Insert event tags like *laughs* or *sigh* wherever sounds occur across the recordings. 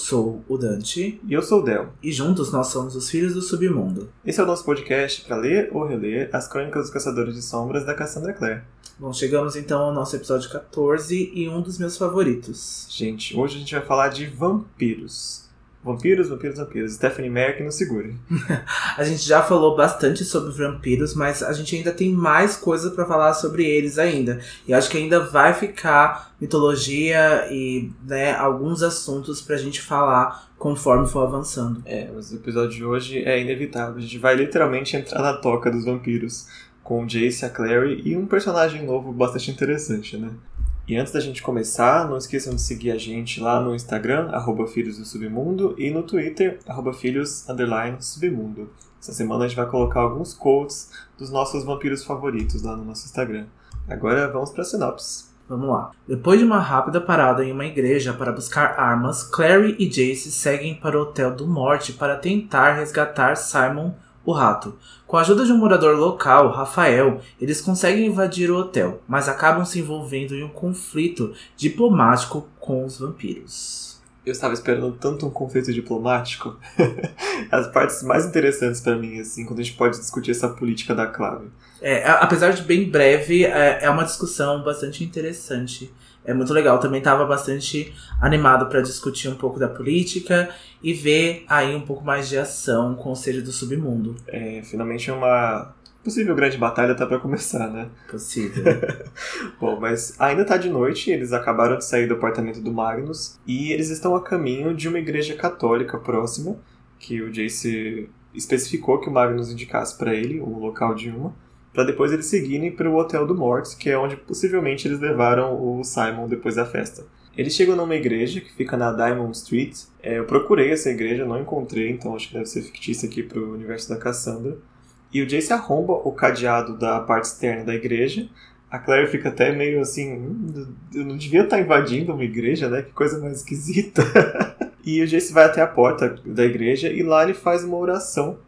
sou o Dante. E eu sou o Del. E juntos nós somos os Filhos do Submundo. Esse é o nosso podcast para ler ou reler as Crônicas dos Caçadores de Sombras da Cassandra Clare. Bom, chegamos então ao nosso episódio 14 e um dos meus favoritos. Gente, hoje a gente vai falar de vampiros. Vampiros, vampiros, vampiros. Stephanie Meyer que nos segure. *laughs* a gente já falou bastante sobre vampiros, mas a gente ainda tem mais coisa para falar sobre eles ainda. E acho que ainda vai ficar mitologia e né, alguns assuntos pra gente falar conforme for avançando. É, mas o episódio de hoje é inevitável. A gente vai literalmente entrar na toca dos vampiros. Com Jace, a Clary e um personagem novo bastante interessante, né? E antes da gente começar, não esqueçam de seguir a gente lá no Instagram, arroba Filhos do Submundo, e no Twitter, arroba Filhos Submundo. Essa semana a gente vai colocar alguns quotes dos nossos vampiros favoritos lá no nosso Instagram. Agora vamos para a sinopse. Vamos lá. Depois de uma rápida parada em uma igreja para buscar armas, Clary e Jace seguem para o Hotel do Morte para tentar resgatar Simon o rato. Com a ajuda de um morador local, Rafael, eles conseguem invadir o hotel, mas acabam se envolvendo em um conflito diplomático com os vampiros. Eu estava esperando tanto um conflito diplomático. *laughs* As partes mais interessantes para mim, assim, quando a gente pode discutir essa política da clave. É, apesar de bem breve, é, é uma discussão bastante interessante é muito legal. Também estava bastante animado para discutir um pouco da política e ver aí um pouco mais de ação com o Conselho do Submundo. É, finalmente uma possível grande batalha tá para começar, né? Possível. *laughs* Bom, mas ainda tá de noite, eles acabaram de sair do apartamento do Magnus e eles estão a caminho de uma igreja católica próxima, que o Jace especificou que o Magnus indicasse para ele o local de uma para depois eles seguirem para o Hotel do Mortis, que é onde possivelmente eles levaram o Simon depois da festa. Eles chegam numa igreja que fica na Diamond Street. É, eu procurei essa igreja, não encontrei, então acho que deve ser fictícia aqui para o universo da Cassandra. E o Jace arromba o cadeado da parte externa da igreja. A Claire fica até meio assim: hum, eu não devia estar invadindo uma igreja, né? Que coisa mais esquisita. *laughs* e o Jace vai até a porta da igreja e lá ele faz uma oração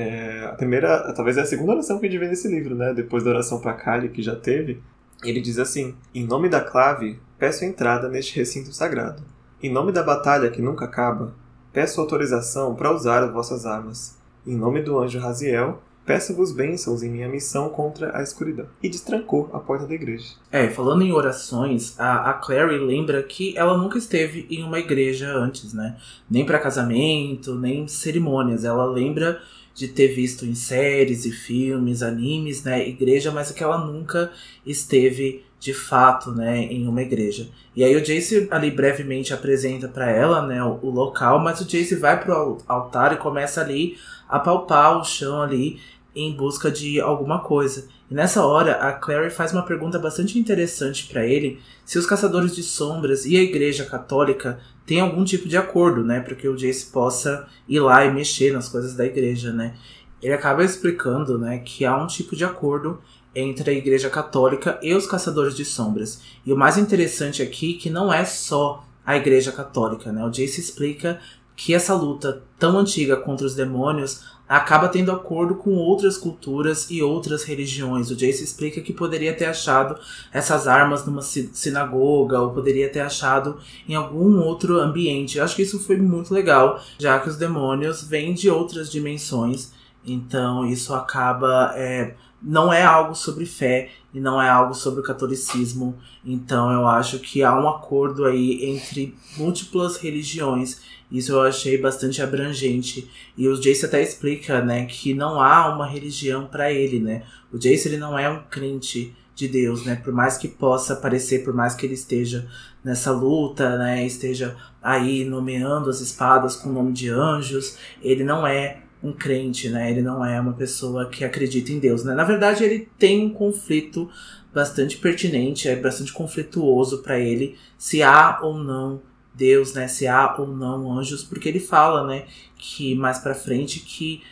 é, a primeira, talvez é a segunda oração que a gente vê nesse livro, né? Depois da oração para Kali, que já teve. Ele diz assim: Em nome da clave, peço entrada neste recinto sagrado. Em nome da batalha que nunca acaba, peço autorização para usar as vossas armas. Em nome do anjo Raziel, peço-vos bênçãos em minha missão contra a escuridão. E destrancou a porta da igreja. É, falando em orações, a, a Clary lembra que ela nunca esteve em uma igreja antes, né? Nem para casamento, nem cerimônias. Ela lembra de ter visto em séries e filmes, animes, né, igreja, mas que ela nunca esteve de fato, né, em uma igreja. E aí o Jace ali brevemente apresenta para ela, né, o, o, local, mas o Jace vai pro altar e começa ali a palpar o chão ali em busca de alguma coisa. E nessa hora, a Clary faz uma pergunta bastante interessante para ele: se os caçadores de sombras e a Igreja Católica têm algum tipo de acordo, né, para que o Jace possa ir lá e mexer nas coisas da igreja, né? Ele acaba explicando, né, que há um tipo de acordo entre a Igreja Católica e os caçadores de sombras. E o mais interessante aqui é que não é só a Igreja Católica, né? O Jace explica que essa luta tão antiga contra os demônios acaba tendo acordo com outras culturas e outras religiões. O Jace explica que poderia ter achado essas armas numa sinagoga ou poderia ter achado em algum outro ambiente. Eu acho que isso foi muito legal, já que os demônios vêm de outras dimensões. Então isso acaba é, não é algo sobre fé e não é algo sobre o catolicismo. Então eu acho que há um acordo aí entre múltiplas religiões isso eu achei bastante abrangente. E o Jace até explica, né, que não há uma religião para ele, né? O Jace ele não é um crente de Deus, né? Por mais que possa parecer, por mais que ele esteja nessa luta, né, esteja aí nomeando as espadas com o nome de anjos, ele não é um crente, né? Ele não é uma pessoa que acredita em Deus, né? Na verdade, ele tem um conflito bastante pertinente, é bastante conflituoso para ele se há ou não Deus, né, se há ou não anjos, porque ele fala, né, que mais para frente que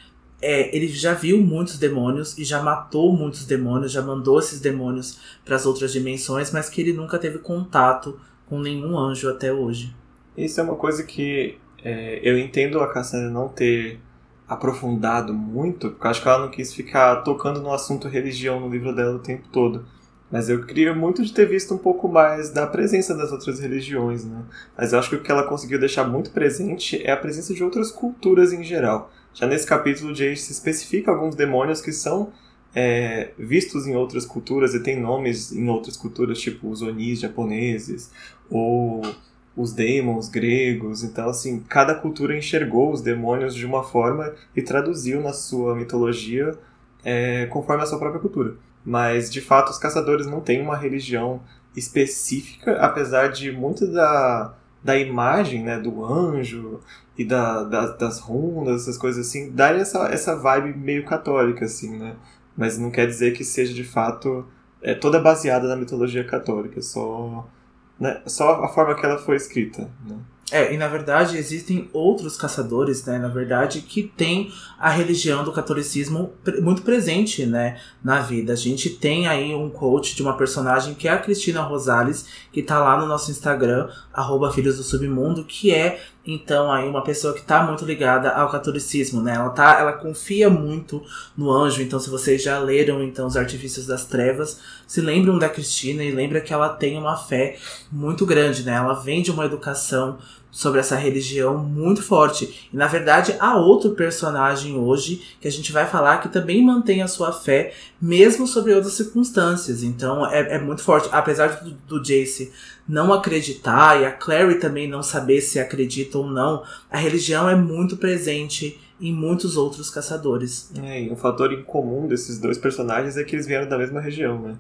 é, ele já viu muitos demônios e já matou muitos demônios, já mandou esses demônios para as outras dimensões, mas que ele nunca teve contato com nenhum anjo até hoje. Isso é uma coisa que é, eu entendo a Cassandra não ter aprofundado muito, porque acho que ela não quis ficar tocando no assunto religião no livro dela o tempo todo. Mas eu queria muito de ter visto um pouco mais da presença das outras religiões, né? Mas eu acho que o que ela conseguiu deixar muito presente é a presença de outras culturas em geral. Já nesse capítulo, Jace especifica alguns demônios que são é, vistos em outras culturas e tem nomes em outras culturas, tipo os Onis japoneses ou os demons gregos. Então, assim, cada cultura enxergou os demônios de uma forma e traduziu na sua mitologia é, conforme a sua própria cultura. Mas, de fato, os caçadores não têm uma religião específica, apesar de muito da, da imagem né, do anjo e da, da, das runas, essas coisas assim, darem essa, essa vibe meio católica, assim, né? Mas não quer dizer que seja, de fato, é toda baseada na mitologia católica, só né? Só a forma que ela foi escrita. Né? É, e na verdade existem outros caçadores, né, na verdade, que têm a religião do catolicismo muito presente, né, na vida. A gente tem aí um coach de uma personagem que é a Cristina Rosales, que tá lá no nosso Instagram, arroba Filhos do Submundo, que é, então, aí uma pessoa que tá muito ligada ao catolicismo, né, ela tá, ela confia muito no anjo, então se vocês já leram, então, Os Artifícios das Trevas, se lembram da Cristina e lembra que ela tem uma fé muito grande, né, ela vem de uma educação sobre essa religião muito forte. E na verdade há outro personagem hoje que a gente vai falar que também mantém a sua fé, mesmo sobre outras circunstâncias. Então é, é muito forte. Apesar do, do Jace não acreditar e a Clary também não saber se acredita ou não, a religião é muito presente em muitos outros caçadores. É, e um fator em comum desses dois personagens é que eles vieram da mesma região, né?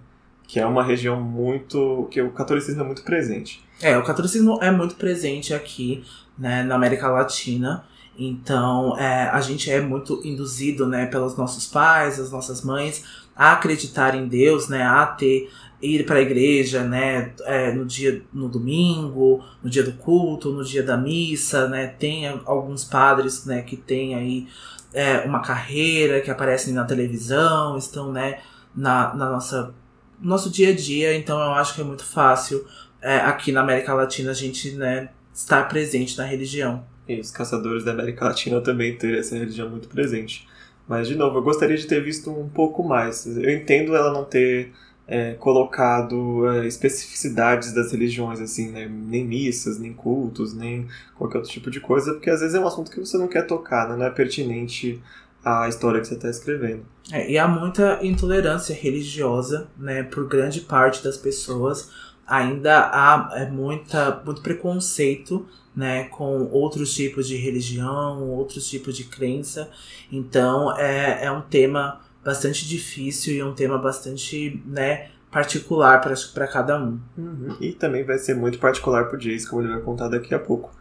Que é uma região muito. que o catolicismo é muito presente. É, o catolicismo é muito presente aqui, né, na América Latina. Então, é, a gente é muito induzido, né, pelos nossos pais, as nossas mães, a acreditar em Deus, né, a ter ir para a igreja, né, é, no dia no domingo, no dia do culto, no dia da missa, né, tem alguns padres, né, que têm aí é, uma carreira, que aparecem na televisão, estão, né, na, na nossa nosso dia a dia. Então, eu acho que é muito fácil é, aqui na América Latina a gente né, estar presente na religião. E os caçadores da América Latina também ter essa religião muito presente. Mas, de novo, eu gostaria de ter visto um pouco mais. Eu entendo ela não ter é, colocado é, especificidades das religiões, assim, né? nem missas, nem cultos, nem qualquer outro tipo de coisa, porque às vezes é um assunto que você não quer tocar, né? não é pertinente à história que você está escrevendo. É, e há muita intolerância religiosa, né, por grande parte das pessoas ainda há é, muita, muito preconceito né, com outros tipos de religião, outros tipos de crença. Então é, é um tema bastante difícil e um tema bastante né, particular para cada um. Uhum. E também vai ser muito particular para o Jace, como ele vai contar daqui a pouco.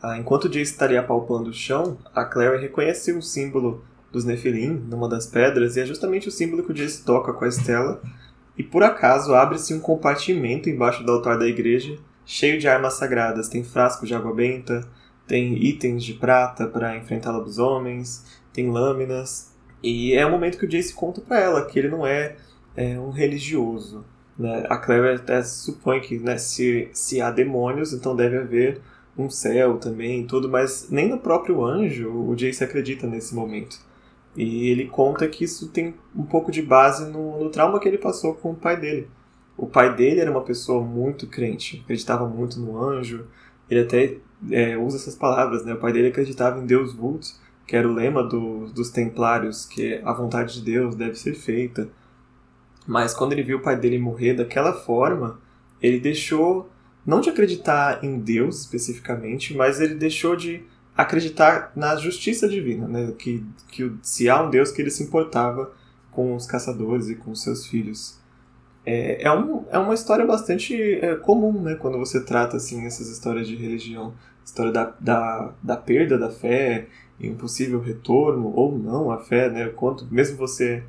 Ah, enquanto o Jace estaria apalpando o chão, a Claire reconheceu um símbolo dos Nephilim numa das pedras, e é justamente o símbolo que o Jace toca com a Estela e por acaso abre-se um compartimento embaixo do altar da igreja, cheio de armas sagradas. Tem frascos de água benta, tem itens de prata para enfrentar lobisomens, tem lâminas. E é o momento que o Jace conta para ela que ele não é, é um religioso. Né? A Claire até supõe que né, se, se há demônios, então deve haver um céu também tudo, mas nem no próprio anjo o Jace acredita nesse momento. E ele conta que isso tem um pouco de base no, no trauma que ele passou com o pai dele. O pai dele era uma pessoa muito crente, acreditava muito no anjo. Ele até é, usa essas palavras, né? O pai dele acreditava em Deus Vult, que era o lema do, dos templários, que a vontade de Deus deve ser feita. Mas quando ele viu o pai dele morrer daquela forma, ele deixou, não de acreditar em Deus especificamente, mas ele deixou de acreditar na justiça divina, né? que, que se há um Deus que ele se importava com os caçadores e com seus filhos. É, é, um, é uma história bastante é, comum né? quando você trata assim, essas histórias de religião. História da, da, da perda da fé e um possível retorno ou não à fé, né? quanto, mesmo você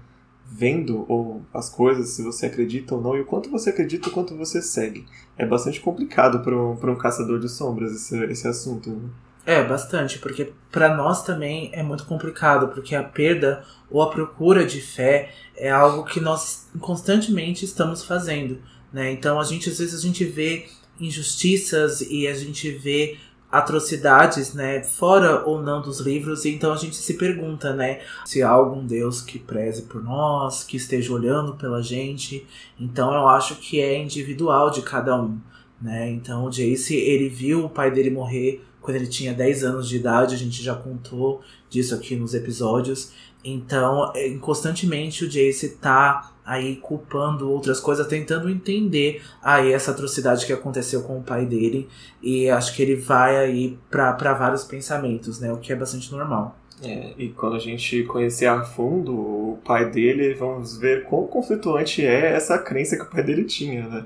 vendo ou as coisas, se você acredita ou não, e o quanto você acredita, o quanto você segue. É bastante complicado para um, um caçador de sombras esse, esse assunto. Né? É, bastante, porque para nós também é muito complicado, porque a perda ou a procura de fé é algo que nós constantemente estamos fazendo, né? Então a gente às vezes a gente vê injustiças e a gente vê atrocidades, né, fora ou não dos livros, e então a gente se pergunta, né, se há algum Deus que preze por nós, que esteja olhando pela gente. Então eu acho que é individual de cada um, né? Então o Jace, ele viu o pai dele morrer quando ele tinha 10 anos de idade, a gente já contou disso aqui nos episódios. Então, é, constantemente o Jace tá aí culpando outras coisas, tentando entender aí essa atrocidade que aconteceu com o pai dele. E acho que ele vai aí para vários pensamentos, né? O que é bastante normal. É, e quando a gente conhecer a fundo o pai dele, vamos ver quão conflituante é essa crença que o pai dele tinha, né?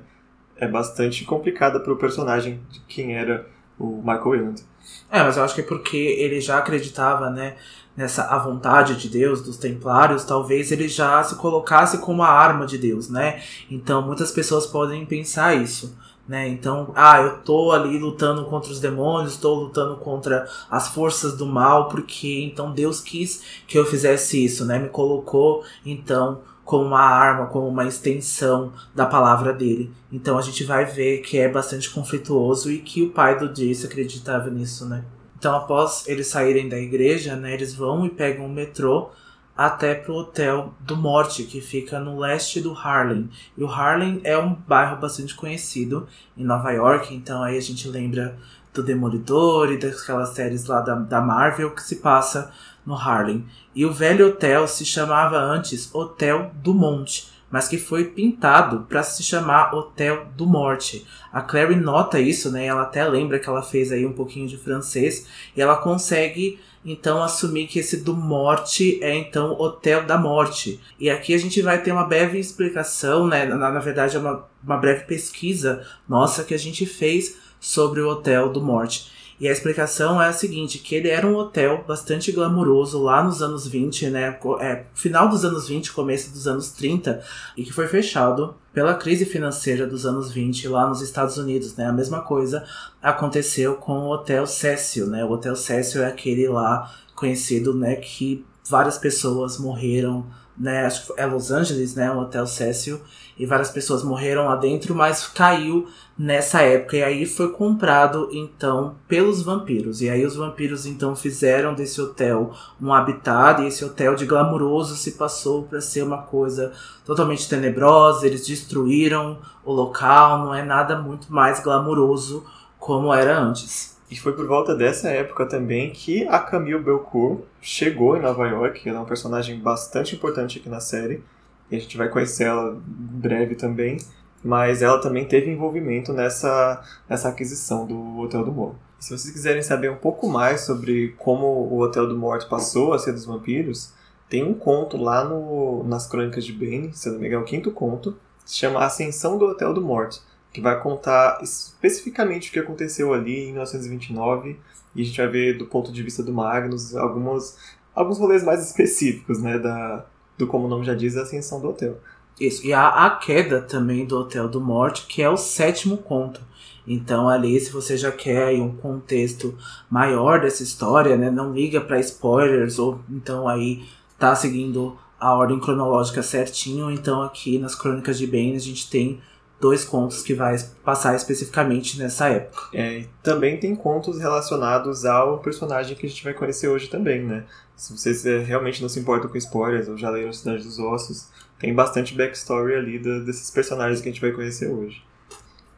É bastante complicada para o personagem de quem era o Michael Willand. É, mas eu acho que é porque ele já acreditava, né, nessa a vontade de Deus dos templários, talvez ele já se colocasse como a arma de Deus, né? Então muitas pessoas podem pensar isso. Né? Então, ah, eu tô ali lutando contra os demônios, estou lutando contra as forças do mal, porque então Deus quis que eu fizesse isso, né? Me colocou então como uma arma, como uma extensão da palavra dele. Então a gente vai ver que é bastante conflituoso e que o pai do Jace acreditava nisso, né? Então após eles saírem da igreja, né, eles vão e pegam o metrô até pro Hotel do Morte, que fica no leste do Harlem. E o Harlem é um bairro bastante conhecido em Nova York, então aí a gente lembra do Demolidor e daquelas séries lá da, da Marvel que se passa no Harlem. E o velho hotel se chamava antes Hotel do Monte, mas que foi pintado para se chamar Hotel do Morte. A Clary nota isso, né? Ela até lembra que ela fez aí um pouquinho de francês e ela consegue então assumir que esse do morte é então Hotel da Morte. E aqui a gente vai ter uma breve explicação, né? Na, na verdade é uma, uma breve pesquisa nossa que a gente fez sobre o Hotel do Morte. E a explicação é a seguinte, que ele era um hotel bastante glamuroso lá nos anos 20, né? É, final dos anos 20, começo dos anos 30, e que foi fechado pela crise financeira dos anos 20 lá nos Estados Unidos, né? A mesma coisa aconteceu com o Hotel Cecil, né? O Hotel Cecil é aquele lá conhecido, né, que várias pessoas morreram, né? Acho que é Los Angeles, né? O Hotel Cecil e várias pessoas morreram lá dentro, mas caiu nessa época e aí foi comprado então pelos vampiros. E aí os vampiros então fizeram desse hotel um habitat e esse hotel de glamuroso se passou para ser uma coisa totalmente tenebrosa, eles destruíram o local, não é nada muito mais glamuroso como era antes. E foi por volta dessa época também que a Camille Belcourt chegou em Nova York, ela é um personagem bastante importante aqui na série e a gente vai conhecer ela breve também, mas ela também teve envolvimento nessa, nessa aquisição do Hotel do Morto. se vocês quiserem saber um pouco mais sobre como o Hotel do Morto passou a ser dos vampiros, tem um conto lá no, nas Crônicas de Bane, se não me engano, é o quinto conto, se chama Ascensão do Hotel do Morto, que vai contar especificamente o que aconteceu ali em 1929, e a gente vai ver do ponto de vista do Magnus algumas, alguns rolês mais específicos né, da, do como o nome já diz, a ascensão do hotel. Isso, e a, a queda também do Hotel do Morte, que é o sétimo conto. Então ali, se você já quer aí, um contexto maior dessa história, né, não liga para spoilers ou então aí tá seguindo a ordem cronológica certinho. Então aqui nas Crônicas de Bane a gente tem dois contos que vai passar especificamente nessa época. É, e também tem contos relacionados ao personagem que a gente vai conhecer hoje também, né? Se vocês é, realmente não se importam com spoilers ou já leram Cidade dos Ossos, tem bastante backstory ali desses personagens que a gente vai conhecer hoje.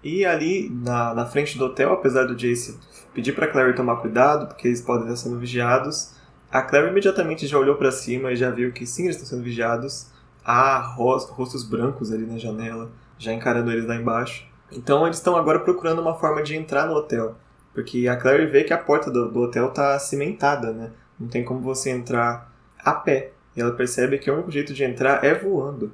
E ali na, na frente do hotel, apesar do Jace pedir para Clary tomar cuidado, porque eles podem estar sendo vigiados, a Clary imediatamente já olhou para cima e já viu que sim, eles estão sendo vigiados. Há rostos brancos ali na janela, já encarando eles lá embaixo. Então eles estão agora procurando uma forma de entrar no hotel, porque a Clary vê que a porta do, do hotel está cimentada, né? Não tem como você entrar a pé. E ela percebe que o único jeito de entrar é voando.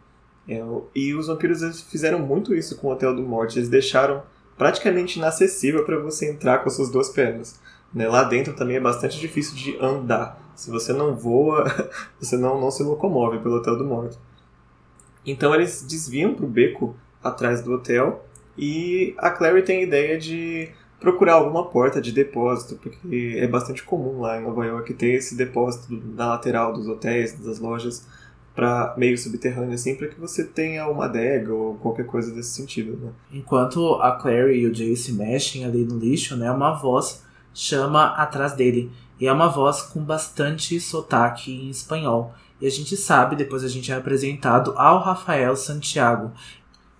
É, e os vampiros fizeram muito isso com o Hotel do Morte. Eles deixaram praticamente inacessível para você entrar com as suas duas pernas. Né? Lá dentro também é bastante difícil de andar. Se você não voa, *laughs* você não, não se locomove pelo Hotel do Morte. Então eles desviam para o beco atrás do hotel e a Clary tem a ideia de procurar alguma porta de depósito, porque é bastante comum lá em Nova York ter esse depósito na lateral dos hotéis, das lojas, para meio subterrâneo assim, para que você tenha uma adega ou qualquer coisa desse sentido, né? Enquanto a Clary e o Jay se mexem ali no lixo, né, uma voz chama atrás dele. E é uma voz com bastante sotaque em espanhol. E a gente sabe, depois a gente é apresentado ao Rafael Santiago,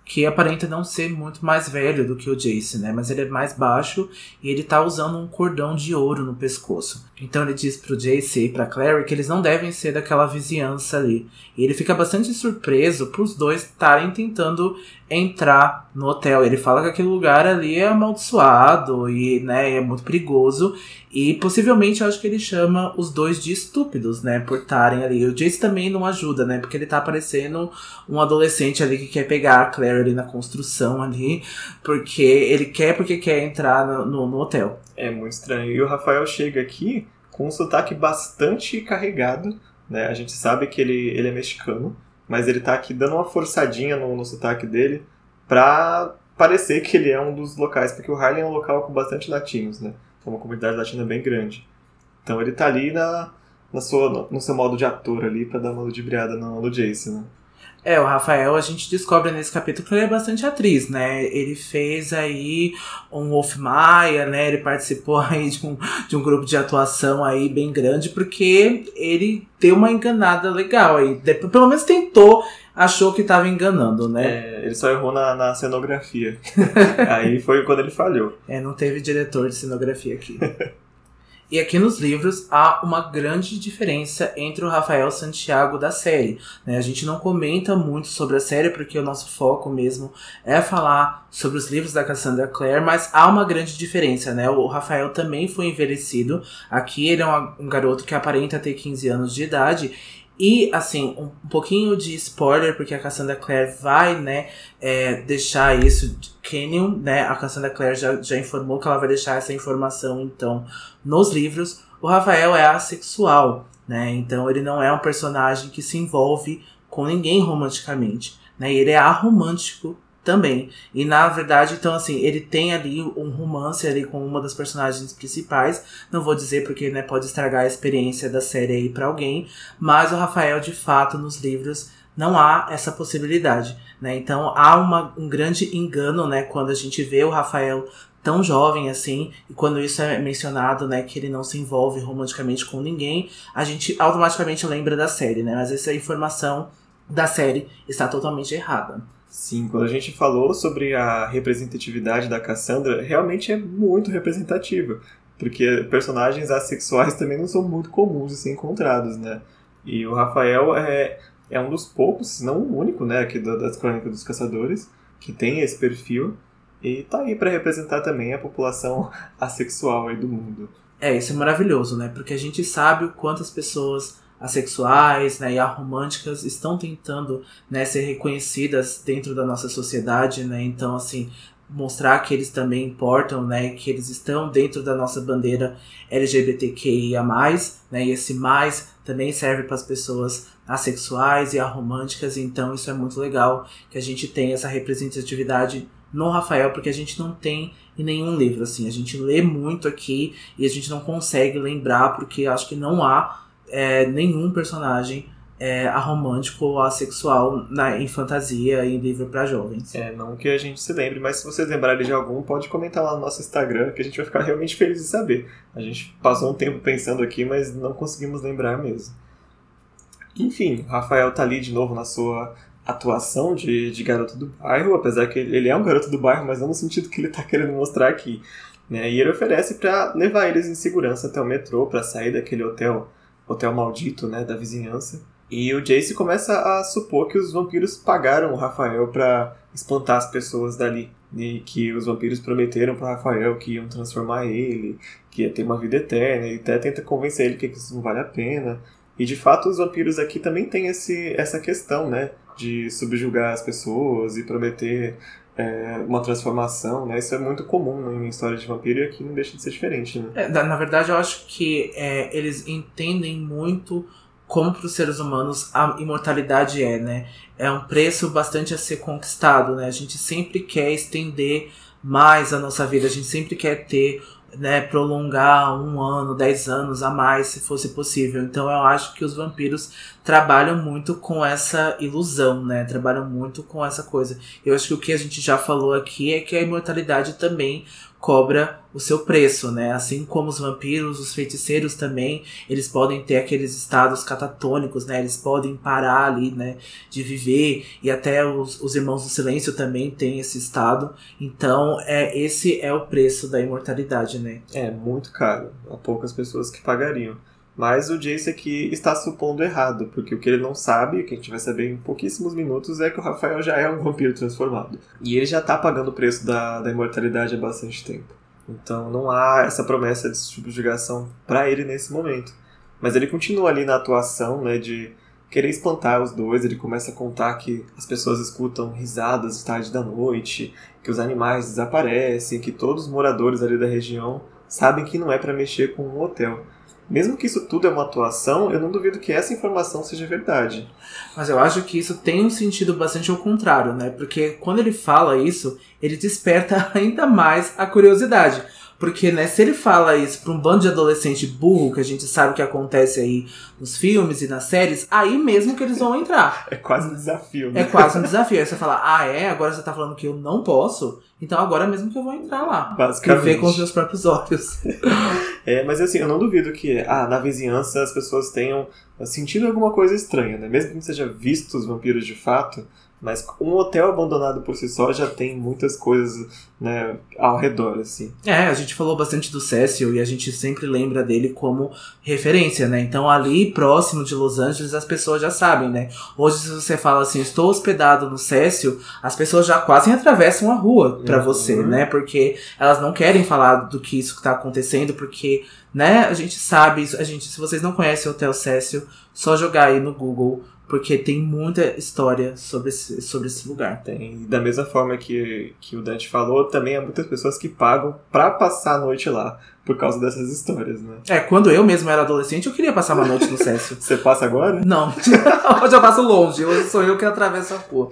que aparenta não ser muito mais velho do que o Jace, né? Mas ele é mais baixo e ele tá usando um cordão de ouro no pescoço. Então ele diz pro Jace e pra Clary que eles não devem ser daquela vizinhança ali. E ele fica bastante surpreso por os dois estarem tentando entrar no hotel. Ele fala que aquele lugar ali é amaldiçoado e, né, é muito perigoso. E possivelmente eu acho que ele chama os dois de estúpidos, né, por estarem ali. O Jace também não ajuda, né, porque ele tá parecendo um adolescente ali que quer pegar a Claire ali na construção ali, porque ele quer porque quer entrar no, no, no hotel. É muito estranho. E o Rafael chega aqui com um sotaque bastante carregado, né, a gente sabe que ele, ele é mexicano, mas ele tá aqui dando uma forçadinha no, no sotaque dele pra parecer que ele é um dos locais, porque o Harlem é um local com bastante latinos, né? É uma comunidade latina bem grande. Então ele tá ali na, na sua, no seu modo de ator ali para dar uma ludibriada no, no Jason, né? É, o Rafael, a gente descobre nesse capítulo que ele é bastante atriz, né? Ele fez aí um Wolf Maia, né? Ele participou *laughs* aí de um, de um grupo de atuação aí bem grande, porque ele deu uma enganada legal aí. Pelo menos tentou, achou que estava enganando, né? É, ele só errou na, na cenografia. *laughs* aí foi quando ele falhou. É, não teve diretor de cenografia aqui. *laughs* E aqui nos livros há uma grande diferença entre o Rafael Santiago da série. Né? A gente não comenta muito sobre a série porque o nosso foco mesmo é falar sobre os livros da Cassandra Clare, mas há uma grande diferença, né? O Rafael também foi envelhecido. Aqui ele é um, garoto que aparenta ter 15 anos de idade e, assim, um, pouquinho de spoiler, porque a Cassandra Clare vai, né, é, deixar isso. Canyon, né, a Cassandra Clare já, já informou que ela vai deixar essa informação, então, nos livros. O Rafael é assexual, né, então ele não é um personagem que se envolve com ninguém romanticamente, né, ele é aromântico também. E na verdade, então assim, ele tem ali um romance ali com uma das personagens principais. Não vou dizer porque né, pode estragar a experiência da série aí para alguém, mas o Rafael de fato nos livros não há essa possibilidade, né? Então há uma, um grande engano, né, quando a gente vê o Rafael tão jovem assim, e quando isso é mencionado, né, que ele não se envolve romanticamente com ninguém, a gente automaticamente lembra da série, né? Mas essa informação da série está totalmente errada. Sim, quando a gente falou sobre a representatividade da Cassandra, realmente é muito representativa. Porque personagens assexuais também não são muito comuns de ser encontrados, né? E o Rafael é, é um dos poucos, se não o único, né, aqui das Crônicas dos Caçadores, que tem esse perfil. E tá aí para representar também a população *laughs* assexual aí do mundo. É, isso é maravilhoso, né? Porque a gente sabe o quanto as pessoas assexuais né, e aromânticas estão tentando né, ser reconhecidas dentro da nossa sociedade, né? Então, assim, mostrar que eles também importam, né? Que eles estão dentro da nossa bandeira LGBTQIA+, né? E esse mais também serve para as pessoas assexuais e aromânticas, então isso é muito legal que a gente tenha essa representatividade no Rafael, porque a gente não tem em nenhum livro, assim, a gente lê muito aqui e a gente não consegue lembrar, porque acho que não há é, nenhum personagem é, aromântico ou assexual na, em fantasia em livro para jovens. É, não que a gente se lembre, mas se vocês lembrarem de algum, pode comentar lá no nosso Instagram, que a gente vai ficar realmente feliz de saber. A gente passou um tempo pensando aqui, mas não conseguimos lembrar mesmo. Enfim, Rafael tá ali de novo na sua atuação de, de garoto do bairro, apesar que ele é um garoto do bairro, mas não no sentido que ele tá querendo mostrar aqui. Né? E ele oferece para levar eles em segurança até o metrô, para sair daquele hotel hotel maldito, né, da vizinhança. E o Jace começa a supor que os vampiros pagaram o Rafael para espantar as pessoas dali. E que os vampiros prometeram para Rafael que iam transformar ele, que ia ter uma vida eterna, e até tenta convencer ele que isso não vale a pena. E de fato, os vampiros aqui também têm esse, essa questão, né? De subjugar as pessoas e prometer é, uma transformação, né? Isso é muito comum né, em história de vampiro e aqui não deixa de ser diferente, né? É, na verdade, eu acho que é, eles entendem muito como para os seres humanos a imortalidade é, né? É um preço bastante a ser conquistado, né? A gente sempre quer estender mais a nossa vida, a gente sempre quer ter né, prolongar um ano, dez anos a mais, se fosse possível. Então eu acho que os vampiros trabalham muito com essa ilusão, né? Trabalham muito com essa coisa. Eu acho que o que a gente já falou aqui é que a imortalidade também cobra o seu preço, né? Assim como os vampiros, os feiticeiros também, eles podem ter aqueles estados catatônicos, né? Eles podem parar ali, né? De viver e até os, os irmãos do silêncio também têm esse estado. Então, é esse é o preço da imortalidade, né? É muito caro. Há poucas pessoas que pagariam. Mas o Jace aqui está supondo errado, porque o que ele não sabe, que a gente vai saber em pouquíssimos minutos, é que o Rafael já é um vampiro transformado. E ele já está pagando o preço da, da imortalidade há bastante tempo. Então não há essa promessa de subjugação para ele nesse momento. Mas ele continua ali na atuação, né, de querer espantar os dois. Ele começa a contar que as pessoas escutam risadas tarde da noite, que os animais desaparecem, que todos os moradores ali da região sabem que não é para mexer com um hotel. Mesmo que isso tudo é uma atuação, eu não duvido que essa informação seja verdade. Mas eu acho que isso tem um sentido bastante ao contrário, né? Porque quando ele fala isso, ele desperta *laughs* ainda mais a curiosidade. Porque, né, se ele fala isso pra um bando de adolescente burro, que a gente sabe que acontece aí nos filmes e nas séries, aí mesmo que eles vão entrar. É quase um desafio, né? É quase um desafio. Aí você fala, ah, é? Agora você tá falando que eu não posso? Então agora mesmo que eu vou entrar lá. Basicamente. Ver com os meus próprios olhos. *laughs* é, mas assim, eu não duvido que ah, na vizinhança as pessoas tenham sentido alguma coisa estranha, né? Mesmo que não seja visto os vampiros de fato, mas um hotel abandonado por si só já tem muitas coisas né, ao redor, assim. É, a gente falou bastante do Cecil e a gente sempre lembra dele como referência, né? Então ali próximo de Los Angeles as pessoas já sabem, né? Hoje se você fala assim, estou hospedado no Cecil, as pessoas já quase atravessam a rua para uhum. você, né? Porque elas não querem falar do que isso está acontecendo, porque, né, a gente sabe, a gente, se vocês não conhecem o Hotel Cecil, só jogar aí no Google porque tem muita história sobre esse, sobre esse lugar. Tem. Da mesma forma que, que o Dante falou, também há muitas pessoas que pagam para passar a noite lá por causa dessas histórias, né? É, quando eu mesmo era adolescente, eu queria passar uma noite no Cécio. *laughs* Você passa agora? Não. *laughs* Hoje eu passo longe, hoje sou eu que atravesso a rua.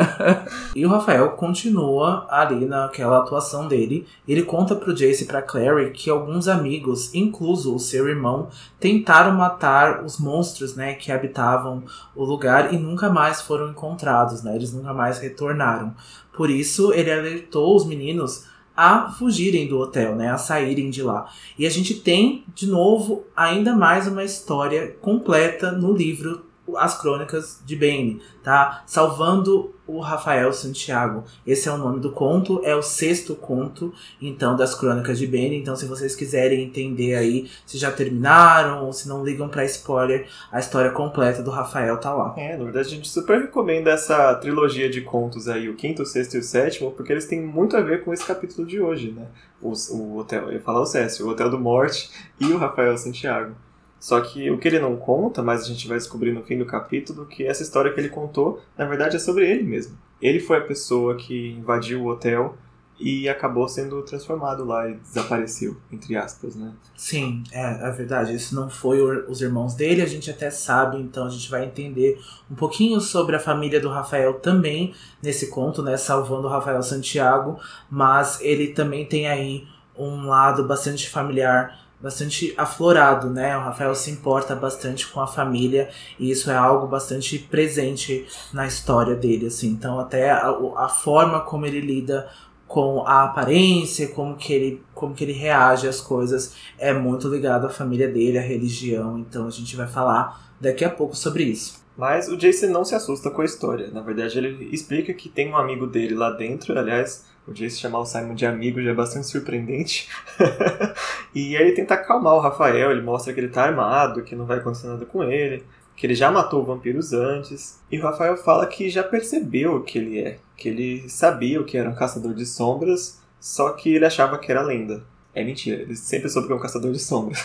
*laughs* e o Rafael continua ali naquela atuação dele. Ele conta pro Jace e pra Clary que alguns amigos, incluso o seu irmão, tentaram matar os monstros, né, que habitavam o lugar e nunca mais foram encontrados, né? Eles nunca mais retornaram. Por isso, ele alertou os meninos a fugirem do hotel, né, a saírem de lá. E a gente tem, de novo, ainda mais uma história completa no livro As Crônicas de Bane, tá? Salvando o Rafael Santiago. Esse é o nome do conto, é o sexto conto, então, das Crônicas de Bane. Então, se vocês quiserem entender aí, se já terminaram ou se não ligam para spoiler, a história completa do Rafael tá lá. É, na verdade, a gente super recomenda essa trilogia de contos aí, o quinto, o sexto e o sétimo, porque eles têm muito a ver com esse capítulo de hoje, né? O, o hotel, eu ia falar o Cécio, o Hotel do Morte e o Rafael Santiago. Só que o que ele não conta, mas a gente vai descobrir no fim do capítulo, que essa história que ele contou, na verdade, é sobre ele mesmo. Ele foi a pessoa que invadiu o hotel e acabou sendo transformado lá e desapareceu, entre aspas, né? Sim, é, é verdade. Isso não foi os irmãos dele, a gente até sabe, então a gente vai entender um pouquinho sobre a família do Rafael também nesse conto, né? Salvando o Rafael Santiago, mas ele também tem aí um lado bastante familiar bastante aflorado, né? O Rafael se importa bastante com a família e isso é algo bastante presente na história dele, assim. Então até a, a forma como ele lida com a aparência, como que ele, como que ele reage às coisas é muito ligado à família dele, à religião. Então a gente vai falar daqui a pouco sobre isso. Mas o Jason não se assusta com a história. Na verdade, ele explica que tem um amigo dele lá dentro. Aliás, o Jace chamar o Simon de amigo já é bastante surpreendente. *laughs* e ele tenta acalmar o Rafael, ele mostra que ele tá armado, que não vai acontecer nada com ele, que ele já matou vampiros antes. E o Rafael fala que já percebeu o que ele é, que ele sabia o que era um caçador de sombras, só que ele achava que era lenda. É mentira, ele sempre soube que é um caçador de sombras.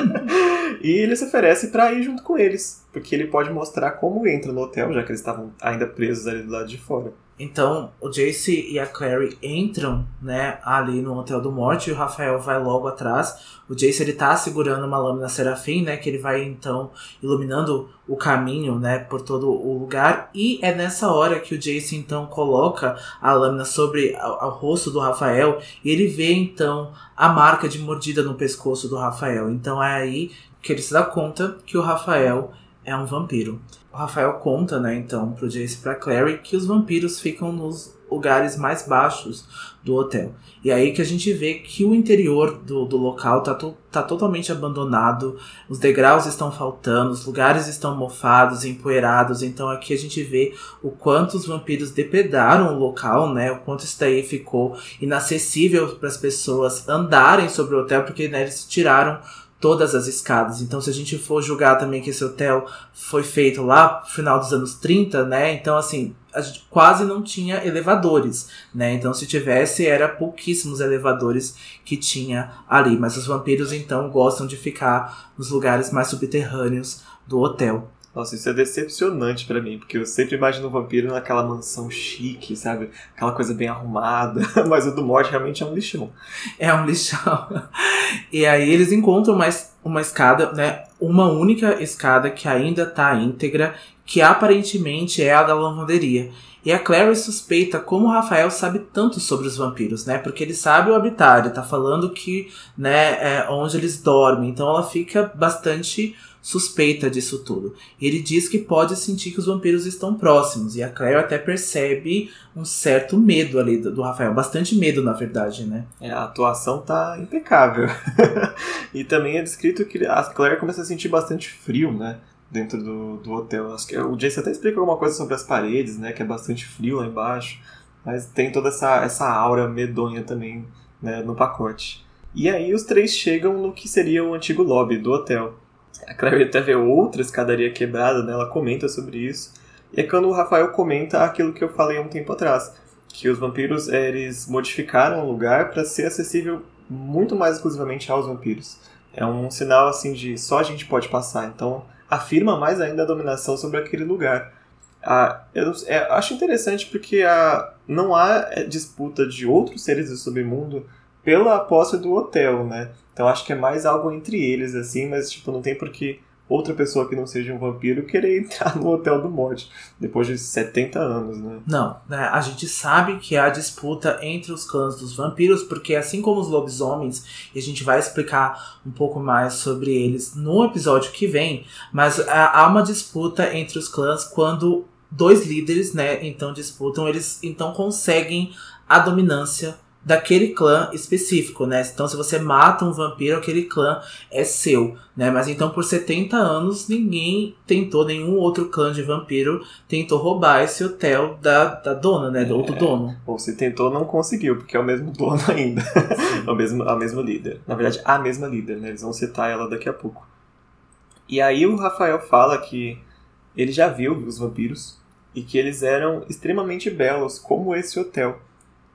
*laughs* e ele se oferece para ir junto com eles, porque ele pode mostrar como entra no hotel, já que eles estavam ainda presos ali do lado de fora. Então, o Jace e a Clary entram, né, ali no Hotel do Morte e o Rafael vai logo atrás. O Jace ele tá segurando uma lâmina serafim, né, que ele vai então iluminando o caminho, né, por todo o lugar. E é nessa hora que o Jace então coloca a lâmina sobre o rosto do Rafael e ele vê então a marca de mordida no pescoço do Rafael. Então é aí que ele se dá conta que o Rafael é um vampiro. O Rafael conta, né, então, pro Jace e pra Clary que os vampiros ficam nos lugares mais baixos do hotel. E aí que a gente vê que o interior do, do local tá, to, tá totalmente abandonado, os degraus estão faltando, os lugares estão mofados, empoeirados. Então aqui a gente vê o quanto os vampiros depredaram o local, né? O quanto isso daí ficou inacessível para as pessoas andarem sobre o hotel, porque né, eles tiraram todas as escadas. Então, se a gente for julgar também que esse hotel foi feito lá no final dos anos 30, né? Então, assim, a gente quase não tinha elevadores, né? Então, se tivesse, era pouquíssimos elevadores que tinha ali. Mas os vampiros, então, gostam de ficar nos lugares mais subterrâneos do hotel. Nossa, isso é decepcionante para mim, porque eu sempre imagino o vampiro naquela mansão chique, sabe? Aquela coisa bem arrumada, *laughs* mas o do morte realmente é um lixão. É um lixão. E aí eles encontram mais uma escada, né? Uma única escada que ainda tá íntegra, que aparentemente é a da lavanderia. E a Clary suspeita como o Rafael sabe tanto sobre os vampiros, né? Porque ele sabe o habitat, ele tá falando que, né, é onde eles dormem. Então ela fica bastante suspeita disso tudo. Ele diz que pode sentir que os vampiros estão próximos. E a Claire até percebe um certo medo ali do, do Rafael. Bastante medo, na verdade, né? É, a atuação tá impecável. *laughs* e também é descrito que a Claire começa a sentir bastante frio, né? Dentro do, do hotel. Acho que o Jace até explica alguma coisa sobre as paredes, né? Que é bastante frio lá embaixo. Mas tem toda essa, essa aura medonha também né, no pacote. E aí os três chegam no que seria o antigo lobby do hotel. A Clary até vê outra escadaria quebrada, né? Ela comenta sobre isso. E é quando o Rafael comenta aquilo que eu falei há um tempo atrás, que os vampiros eles modificaram o lugar para ser acessível muito mais exclusivamente aos vampiros. É um sinal assim de só a gente pode passar. Então afirma mais ainda a dominação sobre aquele lugar. Ah, eu é, acho interessante porque ah, não há é, disputa de outros seres do submundo pela posse do hotel, né? Então acho que é mais algo entre eles, assim, mas tipo, não tem por que outra pessoa que não seja um vampiro querer *laughs* entrar no Hotel do Morte depois de 70 anos, né? Não, né? A gente sabe que há disputa entre os clãs dos vampiros, porque assim como os lobisomens, e a gente vai explicar um pouco mais sobre eles no episódio que vem, mas há uma disputa entre os clãs quando dois líderes, né, então disputam, eles então conseguem a dominância daquele clã específico, né? Então, se você mata um vampiro, aquele clã é seu, né? Mas então, por 70 anos, ninguém tentou, nenhum outro clã de vampiro tentou roubar esse hotel da, da dona, né? Do é, outro dono. Ou se tentou, não conseguiu, porque é o mesmo dono *laughs* ainda. é o mesmo, a mesma líder. Na verdade, a mesma líder, né? Eles vão citar ela daqui a pouco. E aí o Rafael fala que ele já viu os vampiros e que eles eram extremamente belos, como esse hotel.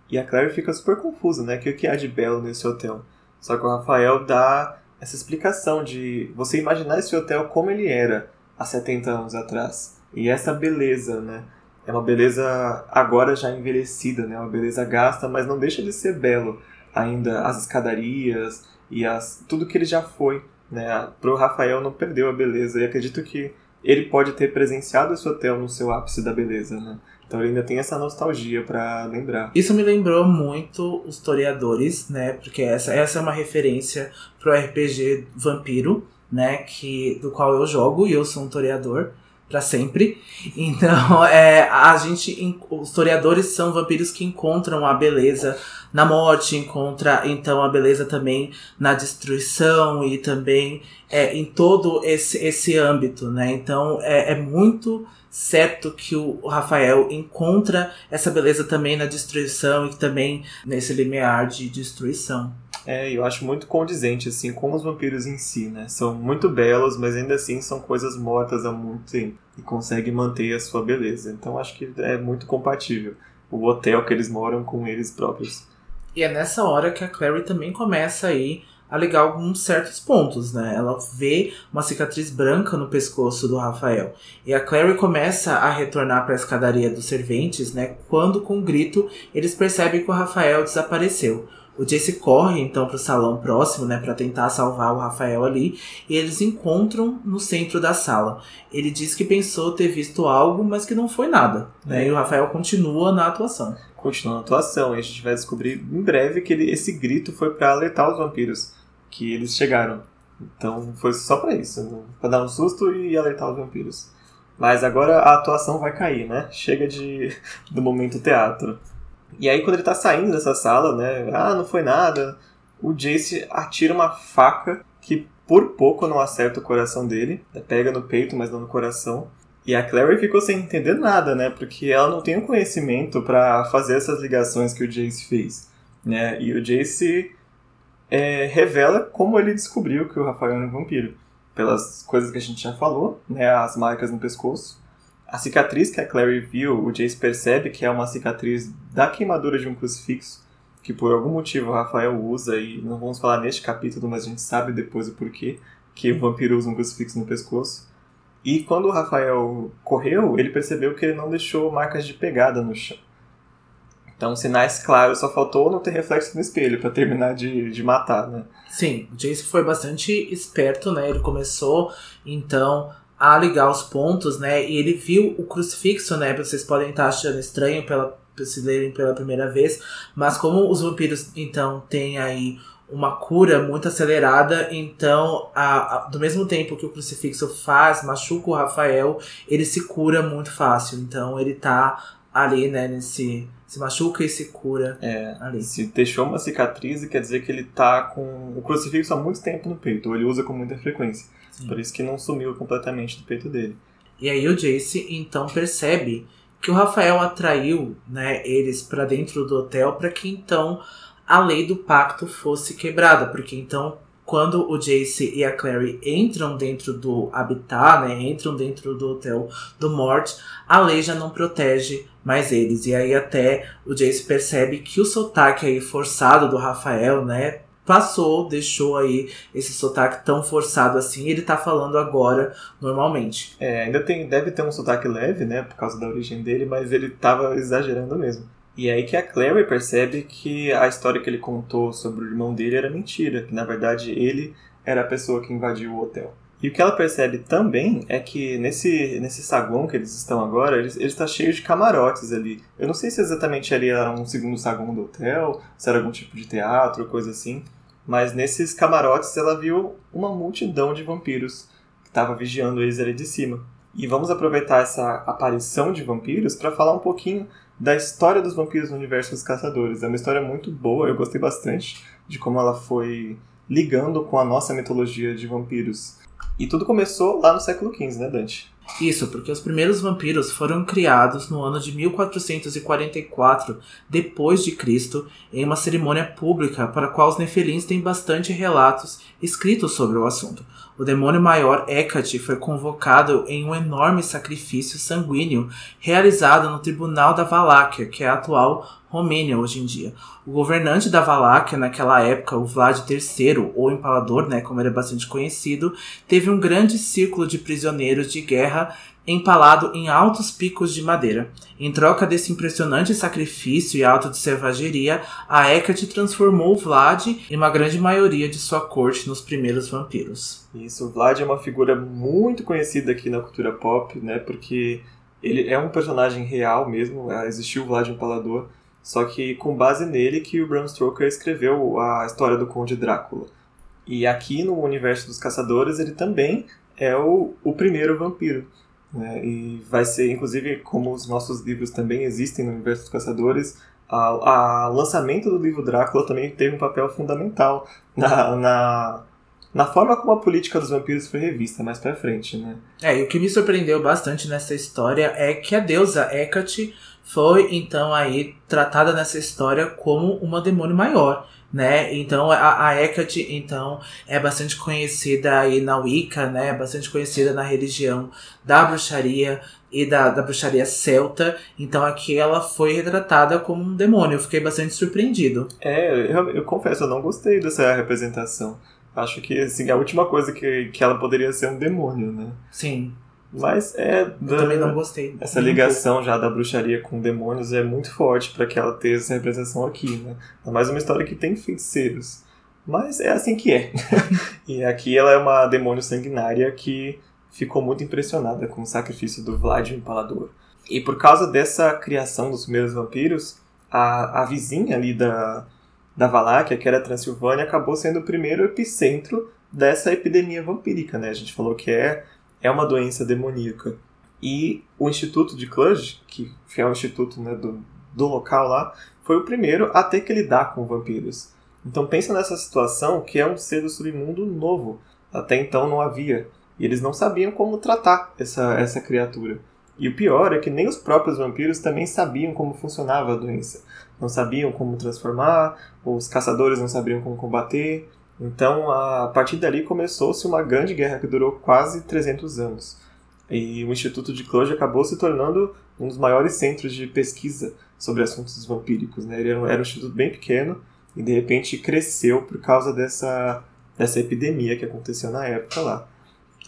E a Claire fica super confusa, né? Que o que há de belo nesse hotel? Só que o Rafael dá essa explicação de você imaginar esse hotel como ele era há 70 anos atrás. E essa beleza, né? É uma beleza agora já envelhecida, né? Uma beleza gasta, mas não deixa de ser belo. Ainda as escadarias e as tudo que ele já foi, né? Pro Rafael não perdeu a beleza. E acredito que ele pode ter presenciado esse hotel no seu ápice da beleza, né? Então ele ainda tem essa nostalgia para lembrar. Isso me lembrou muito os Toreadores, né? Porque essa, essa é uma referência pro RPG Vampiro, né? Que, do qual eu jogo e eu sou um Toreador para sempre. *laughs* Então, é, a gente, os toreadores são vampiros que encontram a beleza na morte, encontra então a beleza também na destruição e também é, em todo esse, esse âmbito, né? Então, é, é muito certo que o Rafael encontra essa beleza também na destruição e também nesse limiar de destruição. É, eu acho muito condizente, assim, com os vampiros em si, né? São muito belos, mas ainda assim são coisas mortas há muito tempo e conseguem manter a sua beleza. Então acho que é muito compatível o hotel que eles moram com eles próprios. E é nessa hora que a Clary também começa aí alegar alguns certos pontos, né? Ela vê uma cicatriz branca no pescoço do Rafael. E a Clary começa a retornar para a escadaria dos serventes, né? Quando, com um grito, eles percebem que o Rafael desapareceu. O Jace corre então para o salão próximo, né, para tentar salvar o Rafael ali, e eles encontram no centro da sala. Ele diz que pensou ter visto algo, mas que não foi nada, né? E o Rafael continua na atuação. Continua na atuação, e a gente vai descobrir em breve que ele, esse grito foi para alertar os vampiros que eles chegaram. Então foi só para isso, né? para dar um susto e alertar os vampiros. Mas agora a atuação vai cair, né? Chega de *laughs* do momento teatro. E aí quando ele tá saindo dessa sala, né, ah, não foi nada, o Jace atira uma faca que por pouco não acerta o coração dele, pega no peito, mas não no coração. E a Clary ficou sem entender nada, né? Porque ela não tem o conhecimento para fazer essas ligações que o Jace fez, né? E o Jace é, revela como ele descobriu que o Rafael era um vampiro. Pelas coisas que a gente já falou, né? As marcas no pescoço. A cicatriz que a Clary viu, o Jace percebe que é uma cicatriz da queimadura de um crucifixo, que por algum motivo o Rafael usa, e não vamos falar neste capítulo, mas a gente sabe depois o porquê, que o vampiro usa um crucifixo no pescoço. E quando o Rafael correu, ele percebeu que ele não deixou marcas de pegada no chão. Então, sinais claros, só faltou não ter reflexo no espelho para terminar de, de matar, né? Sim, o Jace foi bastante esperto, né? Ele começou, então, a ligar os pontos, né? E ele viu o crucifixo, né? Vocês podem estar achando estranho pela, se lerem pela primeira vez, mas como os vampiros, então, têm aí uma cura muito acelerada, então, a, a, do mesmo tempo que o crucifixo faz, machuca o Rafael, ele se cura muito fácil. Então, ele tá ali, né, nesse se machuca e se cura é, ali. Se deixou uma cicatriz, quer dizer que ele tá com o crucifixo há muito tempo no peito, ou ele usa com muita frequência. Sim. Por isso que não sumiu completamente do peito dele. E aí o Jace então percebe que o Rafael atraiu, né, eles para dentro do hotel para que então a lei do pacto fosse quebrada, porque então quando o Jace e a Clary entram dentro do habitat, né, entram dentro do hotel do Mort, a lei já não protege mais eles. E aí até o Jace percebe que o sotaque aí forçado do Rafael, né, passou, deixou aí esse sotaque tão forçado assim, ele tá falando agora normalmente. É, ainda tem, deve ter um sotaque leve, né, por causa da origem dele, mas ele tava exagerando mesmo. E é aí que a Clary percebe que a história que ele contou sobre o irmão dele era mentira, que na verdade ele era a pessoa que invadiu o hotel. E o que ela percebe também é que nesse, nesse saguão que eles estão agora, ele, ele está cheio de camarotes ali. Eu não sei se exatamente ali era um segundo saguão do hotel, se era algum tipo de teatro, coisa assim. Mas nesses camarotes ela viu uma multidão de vampiros que estava vigiando eles ali de cima. E vamos aproveitar essa aparição de vampiros para falar um pouquinho da história dos vampiros no universo dos caçadores. É uma história muito boa, eu gostei bastante de como ela foi ligando com a nossa mitologia de vampiros. E tudo começou lá no século XV, né, Dante? Isso, porque os primeiros vampiros foram criados no ano de 1444 depois de Cristo, em uma cerimônia pública para a qual os nefelins têm bastante relatos escritos sobre o assunto. O demônio maior Hecate foi convocado em um enorme sacrifício sanguíneo realizado no Tribunal da Valáquia, que é a atual Romênia hoje em dia. O governante da Valáquia naquela época, o Vlad III, ou Empalador, né, como ele é bastante conhecido, teve um grande círculo de prisioneiros de guerra empalado em altos picos de madeira. Em troca desse impressionante sacrifício e ato de selvageria, a Hecate transformou Vlad em uma grande maioria de sua corte nos primeiros vampiros. Isso, Vlad é uma figura muito conhecida aqui na cultura pop, né? Porque ele é um personagem real mesmo, é, existiu o Vlad Empalador, só que com base nele que o Bram Stoker escreveu a história do Conde Drácula. E aqui no universo dos caçadores ele também é o, o primeiro vampiro. Né? E vai ser, inclusive, como os nossos livros também existem no universo dos caçadores, o lançamento do livro Drácula também teve um papel fundamental na, na, na forma como a política dos vampiros foi revista mais pra frente, né? É, e o que me surpreendeu bastante nessa história é que a deusa Hecate foi, então, aí tratada nessa história como uma demônio maior né? Então a, a Hecate, então, é bastante conhecida aí na Wicca, né? Bastante conhecida na religião da bruxaria e da, da bruxaria celta. Então aqui ela foi retratada como um demônio. Eu fiquei bastante surpreendido. É, eu, eu confesso, eu não gostei dessa representação. Acho que assim, a última coisa que, que ela poderia ser um demônio, né? Sim. Mas é. Da, também não gostei. Essa ligação já da bruxaria com demônios é muito forte para que ela tenha essa representação aqui, né? É mais uma história que tem feiticeiros. Mas é assim que é. *laughs* e aqui ela é uma demônio sanguinária que ficou muito impressionada com o sacrifício do Vlad o Empalador. E por causa dessa criação dos primeiros vampiros, a, a vizinha ali da, da Valáquia, que era a Transilvânia, acabou sendo o primeiro epicentro dessa epidemia vampírica, né? A gente falou que é é uma doença demoníaca. E o Instituto de Cluj, que é o instituto né, do, do local lá, foi o primeiro a ter que lidar com vampiros. Então pensa nessa situação que é um ser do submundo novo. Até então não havia. E eles não sabiam como tratar essa, essa criatura. E o pior é que nem os próprios vampiros também sabiam como funcionava a doença. Não sabiam como transformar, os caçadores não sabiam como combater. Então, a partir dali começou-se uma grande guerra que durou quase 300 anos. E o Instituto de Cluj acabou se tornando um dos maiores centros de pesquisa sobre assuntos vampíricos. Né? Ele era um, era um instituto bem pequeno e de repente cresceu por causa dessa, dessa epidemia que aconteceu na época lá.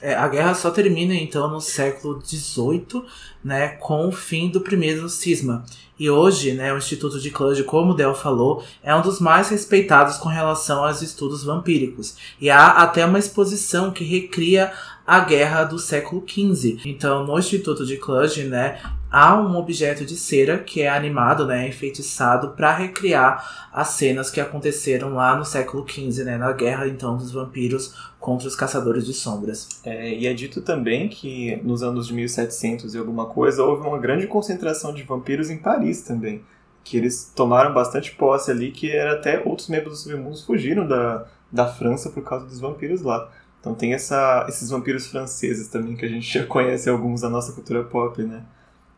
É, a guerra só termina então no século XVIII, né, com o fim do primeiro cisma. E hoje, né, o Instituto de Cluj, como o Del falou, é um dos mais respeitados com relação aos estudos vampíricos. E há até uma exposição que recria a guerra do século XV. Então, no Instituto de Cluj, né, há um objeto de cera que é animado, né, enfeitiçado para recriar as cenas que aconteceram lá no século XV, né, na guerra então dos vampiros contra os caçadores de sombras. É, e é dito também que nos anos de 1700 e alguma coisa houve uma grande concentração de vampiros em Paris também, que eles tomaram bastante posse ali, que era até outros membros do submundo fugiram da, da França por causa dos vampiros lá. Então tem essa, esses vampiros franceses também que a gente já *laughs* conhece alguns da nossa cultura pop, né?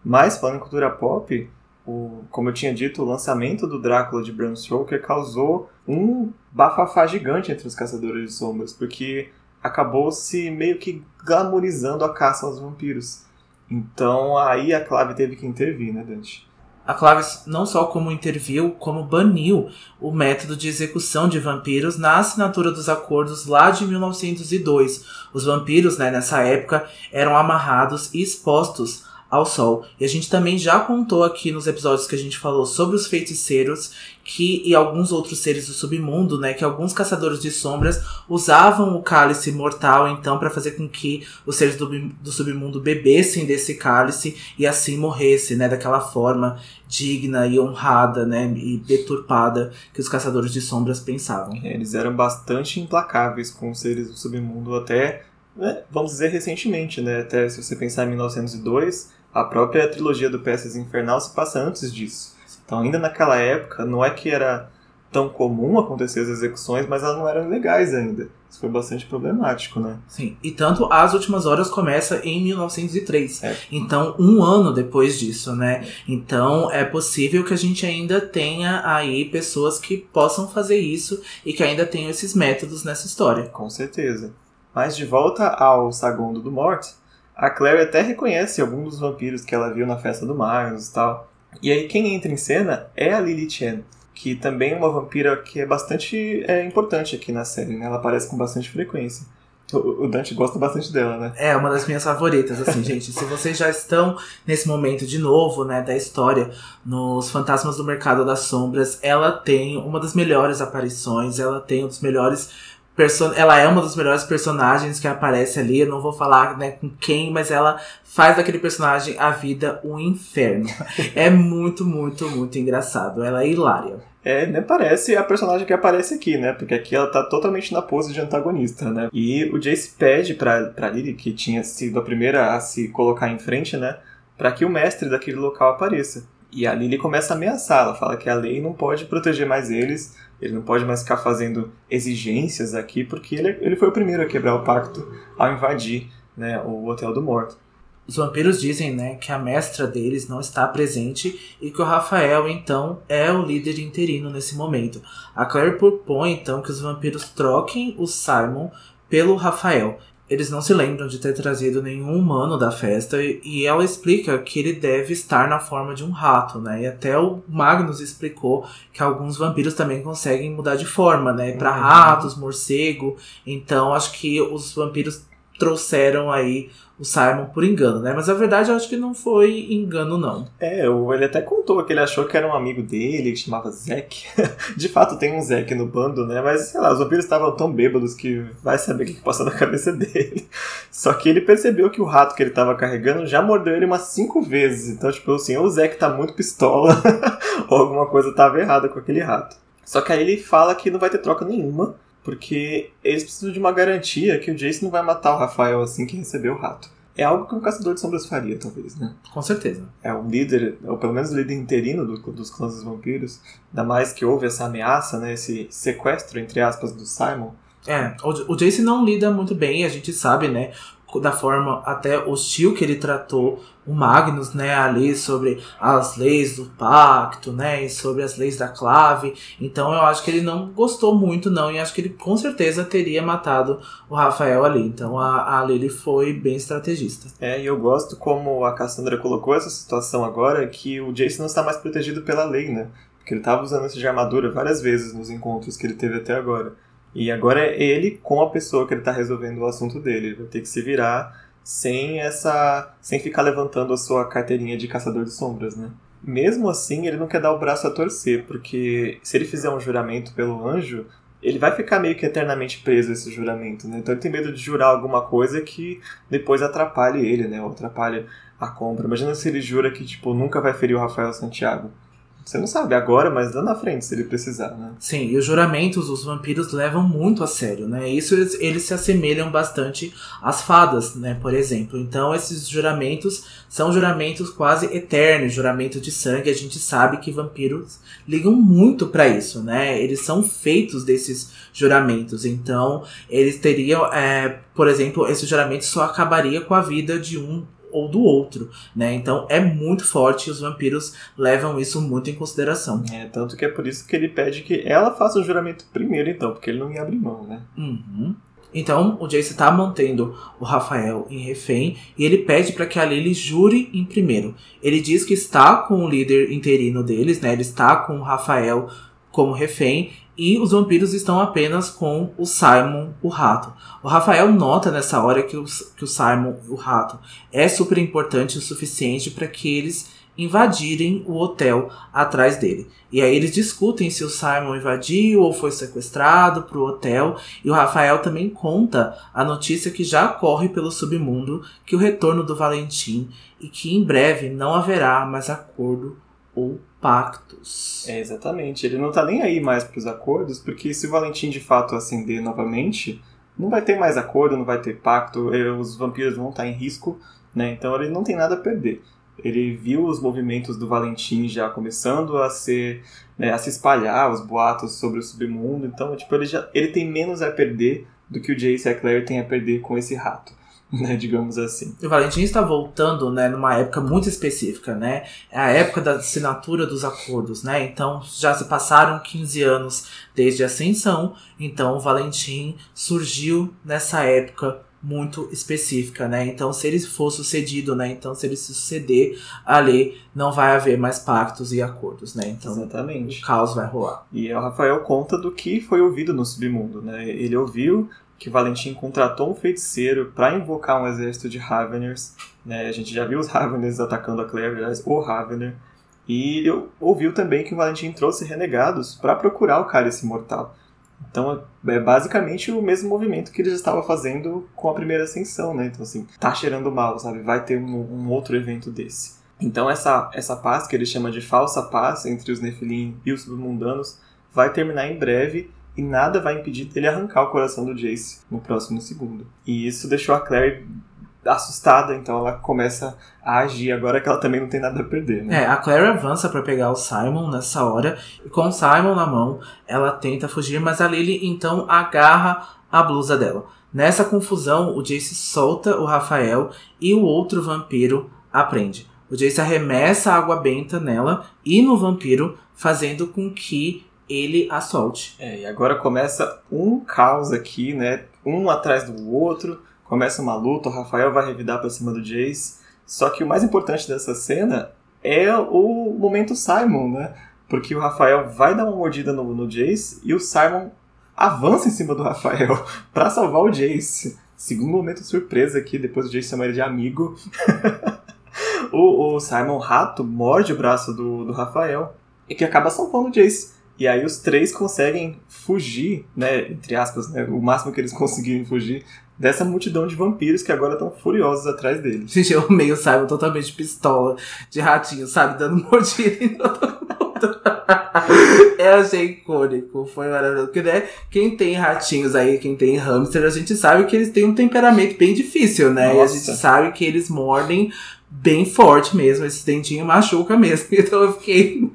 Mas, falando em cultura pop, o, como eu tinha dito, o lançamento do Drácula de Bram Stoker causou um bafafá gigante entre os caçadores de sombras, porque acabou se meio que glamorizando a caça aos vampiros. Então aí a Clave teve que intervir, né, Dante? A Claves não só como interviu, como baniu o método de execução de vampiros na assinatura dos acordos lá de 1902. Os vampiros, né, nessa época, eram amarrados e expostos ao sol. E a gente também já contou aqui nos episódios que a gente falou sobre os feiticeiros que e alguns outros seres do submundo, né, que alguns caçadores de sombras usavam o cálice mortal então para fazer com que os seres do, do submundo bebessem desse cálice e assim morressem, né, daquela forma digna e honrada, né, e deturpada que os caçadores de sombras pensavam. É, eles eram bastante implacáveis com os seres do submundo até, né, vamos dizer recentemente, né, até se você pensar em 1902 a própria trilogia do Peças Infernal se passa antes disso. Então, ainda naquela época, não é que era tão comum acontecer as execuções, mas elas não eram legais ainda. Isso foi bastante problemático, né? Sim, e tanto As Últimas Horas começa em 1903. É. Então, um ano depois disso, né? Então, é possível que a gente ainda tenha aí pessoas que possam fazer isso e que ainda tenham esses métodos nessa história. Com certeza. Mas de volta ao Sagundo do Morte, a Clary até reconhece algum dos vampiros que ela viu na festa do Magnus e tal. E aí quem entra em cena é a Lily Chen, que também é uma vampira que é bastante é, importante aqui na série, né? Ela aparece com bastante frequência. O Dante gosta bastante dela, né? É, uma das minhas favoritas, assim, *laughs* gente. Se vocês já estão nesse momento de novo, né, da história, nos Fantasmas do Mercado das Sombras, ela tem uma das melhores aparições, ela tem um dos melhores Person ela é uma das melhores personagens que aparece ali. Eu não vou falar né, com quem, mas ela faz daquele personagem a vida um inferno. *laughs* é muito, muito, muito engraçado. Ela é hilária. É, nem parece a personagem que aparece aqui, né? Porque aqui ela tá totalmente na pose de antagonista, né? E o Jace pede pra, pra Lily, que tinha sido a primeira a se colocar em frente, né? Pra que o mestre daquele local apareça. E a Lily começa a ameaçar, ela fala que a lei não pode proteger mais eles, ele não pode mais ficar fazendo exigências aqui, porque ele, ele foi o primeiro a quebrar o pacto ao invadir né, o Hotel do Morto. Os vampiros dizem né, que a mestra deles não está presente e que o Rafael, então, é o líder interino nesse momento. A Claire propõe, então, que os vampiros troquem o Simon pelo Rafael eles não se lembram de ter trazido nenhum humano da festa e ela explica que ele deve estar na forma de um rato, né? E até o Magnus explicou que alguns vampiros também conseguem mudar de forma, né? Para uhum. ratos, morcego. Então acho que os vampiros trouxeram aí o Simon por engano, né? Mas a verdade eu acho que não foi engano, não. É, ele até contou que ele achou que era um amigo dele, que chamava Zack. *laughs* De fato tem um Zack no bando, né? Mas, sei lá, os vampiros estavam tão bêbados que vai saber o que passou na *laughs* cabeça dele. Só que ele percebeu que o rato que ele estava carregando já mordeu ele umas cinco vezes. Então, tipo assim, ou o Zack tá muito pistola, *laughs* ou alguma coisa tava errada com aquele rato. Só que aí ele fala que não vai ter troca nenhuma porque eles precisam de uma garantia que o Jace não vai matar o Rafael assim que receber o rato. é algo que um caçador de sombras faria, talvez, né? Com certeza. É um líder, ou pelo menos o líder interino do, dos clãs dos vampiros, ainda mais que houve essa ameaça, né? Esse sequestro, entre aspas, do Simon. É, o, o Jace não lida muito bem, a gente sabe, né? Da forma até hostil que ele tratou o Magnus, né, ali sobre as leis do pacto, né, e sobre as leis da clave. Então eu acho que ele não gostou muito não e acho que ele com certeza teria matado o Rafael ali. Então a, a Lily foi bem estrategista. É, e eu gosto como a Cassandra colocou essa situação agora que o Jason não está mais protegido pela lei, né? Porque ele estava usando essa armadura várias vezes nos encontros que ele teve até agora. E agora é ele com a pessoa que ele está resolvendo o assunto dele. Ele vai ter que se virar sem essa. sem ficar levantando a sua carteirinha de caçador de sombras, né? Mesmo assim, ele não quer dar o braço a torcer, porque se ele fizer um juramento pelo anjo, ele vai ficar meio que eternamente preso a esse juramento, né? Então ele tem medo de jurar alguma coisa que depois atrapalhe ele, né? Ou atrapalhe a compra. Imagina se ele jura que, tipo, nunca vai ferir o Rafael Santiago. Você não sabe agora, mas lá na frente, se ele precisar, né? Sim, e os juramentos os vampiros levam muito a sério, né? Isso eles, eles se assemelham bastante às fadas, né? Por exemplo. Então, esses juramentos são juramentos quase eternos, juramento de sangue. A gente sabe que vampiros ligam muito para isso, né? Eles são feitos desses juramentos. Então, eles teriam, é, por exemplo, esse juramento só acabaria com a vida de um ou do outro, né? Então é muito forte e os vampiros levam isso muito em consideração. É, tanto que é por isso que ele pede que ela faça o juramento primeiro, então, porque ele não ia abrir mão, né? Uhum. Então, o Jace está mantendo o Rafael em refém e ele pede para que a Lily jure em primeiro. Ele diz que está com o líder interino deles, né? Ele está com o Rafael como refém e os vampiros estão apenas com o Simon, o rato. O Rafael nota nessa hora que o, que o Simon, o rato, é super importante o suficiente para que eles invadirem o hotel atrás dele. E aí eles discutem se o Simon invadiu ou foi sequestrado para o hotel. E o Rafael também conta a notícia que já corre pelo submundo que o retorno do Valentim e que em breve não haverá mais acordo ou pactos. É, exatamente. Ele não tá nem aí mais pros acordos, porque se o Valentim de fato acender novamente, não vai ter mais acordo, não vai ter pacto, os vampiros vão estar em risco, né? Então ele não tem nada a perder. Ele viu os movimentos do Valentim já começando a ser né, a se espalhar, os boatos sobre o submundo. Então, tipo, ele já ele tem menos a perder do que o Jace e a Claire têm a perder com esse rato. *laughs* né, digamos assim. O Valentim está voltando, né, numa época muito específica, né? É a época da assinatura dos acordos, né? Então já se passaram 15 anos desde a ascensão, então o Valentim surgiu nessa época muito específica, né? Então, se ele for sucedido, né? Então, se ele se suceder ali, não vai haver mais pactos e acordos, né? Então, Exatamente. o caos vai rolar. E o Rafael conta do que foi ouvido no submundo, né? Ele ouviu que Valentim contratou um feiticeiro para invocar um exército de Raveners. Né? A gente já viu os Raveners atacando a Claire, aliás, o Ravener. E ouviu também que o Valentim trouxe renegados para procurar o cálice imortal. Então é basicamente o mesmo movimento que ele já estava fazendo com a primeira ascensão, né? Então assim, tá cheirando mal, sabe? Vai ter um, um outro evento desse. Então essa, essa paz que ele chama de falsa paz entre os Nephilim e os submundanos vai terminar em breve e nada vai impedir dele arrancar o coração do Jace no próximo segundo. E isso deixou a Claire assustada, então ela começa a agir agora que ela também não tem nada a perder, né? É, a Claire avança para pegar o Simon nessa hora, e com o Simon na mão, ela tenta fugir, mas a Lily então agarra a blusa dela. Nessa confusão, o Jace solta o Rafael e o outro vampiro aprende. O Jace arremessa água benta nela e no vampiro, fazendo com que ele a solte. É, e agora começa um caos aqui, né? Um atrás do outro. Começa uma luta, o Rafael vai revidar pra cima do Jace. Só que o mais importante dessa cena é o momento Simon, né? Porque o Rafael vai dar uma mordida no, no Jace e o Simon avança em cima do Rafael *laughs* para salvar o Jace. Segundo momento surpresa aqui, depois o Jace chama ele de amigo. *laughs* o, o, Simon Rato morde o braço do, do Rafael e que acaba salvando o Jace. E aí os três conseguem fugir, né, entre aspas, né, o máximo que eles *laughs* conseguirem fugir dessa multidão de vampiros que agora estão furiosos atrás deles. Gente, eu meio Simon totalmente pistola de ratinho, sabe, dando *laughs* mordida em todo mundo. Eu *laughs* achei icônico, foi maravilhoso. Porque, né, quem tem ratinhos aí, quem tem hamster, a gente sabe que eles têm um temperamento bem difícil, né? Nossa. E a gente sabe que eles mordem bem forte mesmo, esse dentinho machuca mesmo. *laughs* Então eu fiquei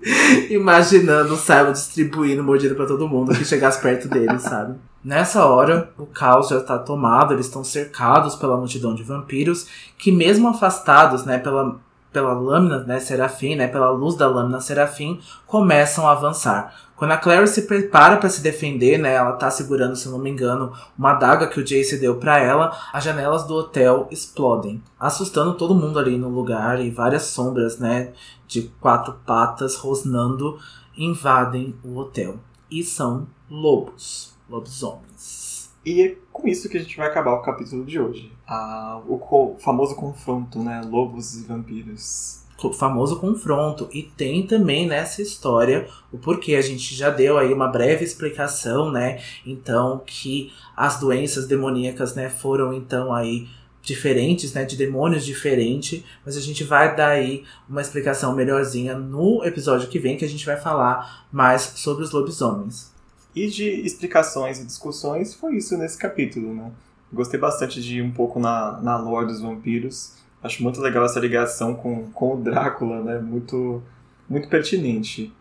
imaginando o Simon distribuindo mordida pra todo mundo que chegasse perto dele, sabe? Nessa hora, o caos já tá tomado, eles estão cercados pela multidão de vampiros, que mesmo afastados, né, pela, pela lâmina, né, serafim, né, pela luz da lâmina serafim, começam a avançar. Quando a Clary se prepara para se defender, né, ela tá segurando, se não me engano, uma adaga que o Jace deu para ela, as janelas do hotel explodem, assustando todo mundo ali no lugar e várias sombras, né, de quatro patas rosnando invadem o hotel. E são lobos, lobisomens. E é com isso que a gente vai acabar o capítulo de hoje. Ah, o co- famoso confronto, né? Lobos e vampiros. Famoso confronto. E tem também nessa história o porquê. A gente já deu aí uma breve explicação, né? Então, que as doenças demoníacas, né, foram então aí diferentes, né, de demônios diferentes, mas a gente vai dar aí uma explicação melhorzinha no episódio que vem, que a gente vai falar mais sobre os lobisomens. E de explicações e discussões, foi isso nesse capítulo, né? Gostei bastante de ir um pouco na, na lore dos vampiros. Acho muito legal essa ligação com, com o Drácula, né? Muito, muito pertinente.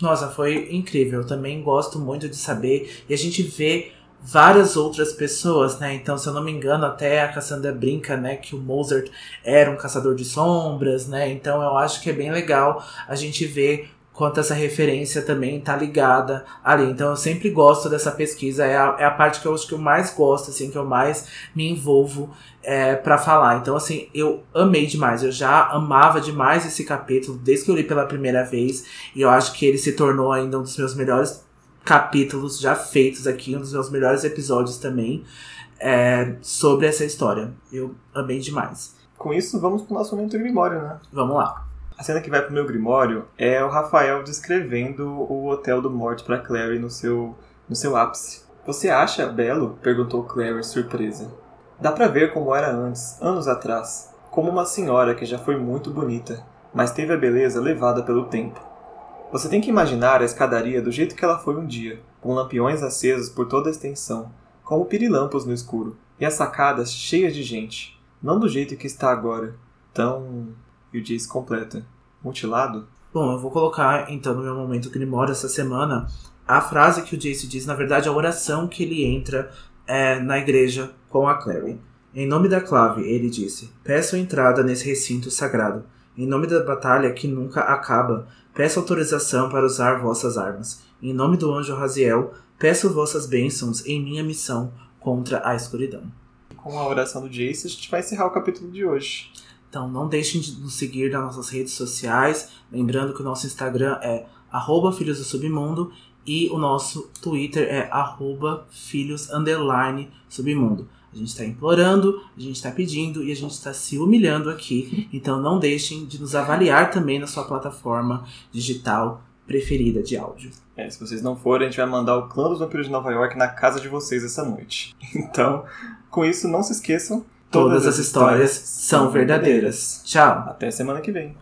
Nossa, foi incrível. Também gosto muito de saber. E a gente vê várias outras pessoas, né? Então, se eu não me engano, até a Cassandra brinca, né? Que o Mozart era um caçador de sombras, né? Então, eu acho que é bem legal a gente ver quanto essa referência também tá ligada ali. Então, eu sempre gosto dessa pesquisa. É a, é a parte que eu acho que eu mais gosto, assim, que eu mais me envolvo é, para falar. Então, assim, eu amei demais. Eu já amava demais esse capítulo desde que eu li pela primeira vez. E eu acho que ele se tornou ainda um dos meus melhores capítulos já feitos aqui, um dos meus melhores episódios também é, sobre essa história. Eu amei demais. Com isso, vamos pro nosso momento Grimório, né? Vamos lá. A cena que vai pro meu Grimório é o Rafael descrevendo o Hotel do Morte pra Clary no seu, no seu ápice. Você acha belo? perguntou Clary surpresa. Dá pra ver como era antes, anos atrás, como uma senhora que já foi muito bonita, mas teve a beleza levada pelo tempo. Você tem que imaginar a escadaria do jeito que ela foi um dia, com lampiões acesos por toda a extensão, como pirilampos no escuro, e as sacadas cheias de gente, não do jeito que está agora, tão. E o Jace completa. Mutilado? Bom, eu vou colocar então no meu momento Grimório essa semana a frase que o Jace diz, na verdade a oração que ele entra é, na igreja com a Clary. Em nome da clave, ele disse, peço entrada nesse recinto sagrado. Em nome da batalha que nunca acaba, peço autorização para usar vossas armas. Em nome do anjo Raziel, peço vossas bênçãos em minha missão contra a escuridão. Com a oração do Jace, a gente vai encerrar o capítulo de hoje. Então não deixem de nos seguir nas nossas redes sociais. Lembrando que o nosso Instagram é arroba Filhos do Submundo e o nosso Twitter é arroba Filhos Submundo. A gente está implorando, a gente está pedindo e a gente está se humilhando aqui. Então não deixem de nos avaliar também na sua plataforma digital preferida de áudio. É, se vocês não forem, a gente vai mandar o clã dos vampiros de Nova York na casa de vocês essa noite. *laughs* Então, com isso, não se esqueçam. Todas as histórias são verdadeiras. Tchau! Até semana que vem.